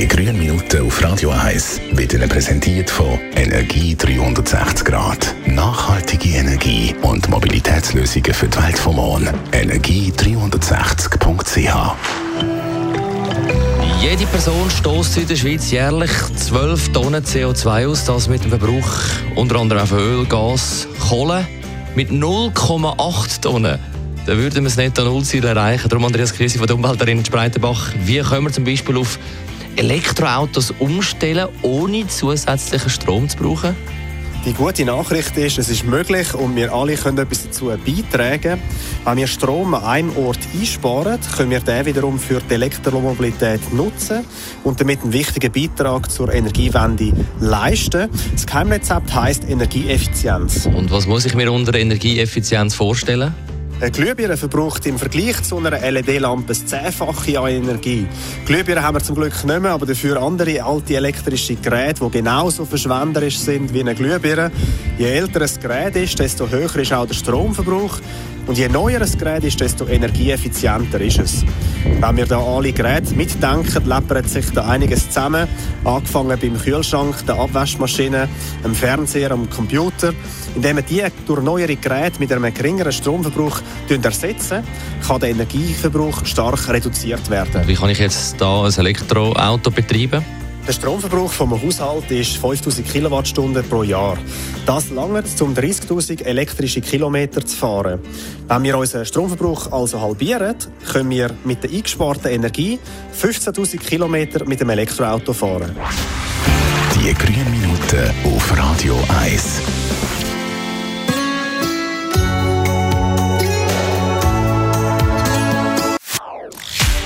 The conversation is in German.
Die grünen Minuten auf Radio 1 werden präsentiert von Energie 360 Grad. Nachhaltige Energie und Mobilitätslösungen für die Welt vom Morgen. Energie360.ch jede Person stößt in der Schweiz jährlich 12 Tonnen CO2 aus, das mit dem Verbrauch unter anderem von Öl, Gas, Kohle. Mit 0,8 Tonnen dann würden wir das Netto-Null-Ziel erreichen. Darum Andreas Krise von der Umweltarinnen Spreitenbach. Wie können wir zum Beispiel auf Elektroautos umstellen, ohne zusätzlichen Strom zu brauchen? Die gute Nachricht ist, es ist möglich und wir alle können etwas dazu beitragen. Wenn wir Strom an einem Ort einsparen, können wir den wiederum für die Elektromobilität nutzen und damit einen wichtigen Beitrag zur Energiewende leisten. Das Geheimrezept heisst Energieeffizienz. Und was muss ich mir unter Energieeffizienz vorstellen? Eine Glühbirne verbraucht im Vergleich zu einer LED-Lampe das Zehnfache an Energie. Glühbirnen haben wir zum Glück nicht mehr, aber dafür andere alte elektrische Geräte, die genauso verschwenderisch sind wie eine Glühbirne. Je älter ein Gerät ist, desto höher ist auch der Stromverbrauch. Und je neuer das Gerät ist, desto energieeffizienter ist es. Wenn wir da alle Geräte mitdenken, läppert sich da einiges zusammen. Angefangen beim Kühlschrank, der Abwaschmaschine, dem Fernseher, am Computer. Indem wir die durch neuere Geräte mit einem geringeren Stromverbrauch ersetzen, kann der Energieverbrauch stark reduziert werden. Wie kann ich jetzt da ein Elektroauto betreiben? Der Stromverbrauch vom Haushalt ist 5000 Kilowattstunden pro Jahr. Das langt, um 30.000 elektrische Kilometer zu fahren. Wenn wir unseren Stromverbrauch also halbieren, können wir mit der eingesparten Energie 15.000 Kilometer mit dem Elektroauto fahren. Die grünen Minuten auf Radio 1.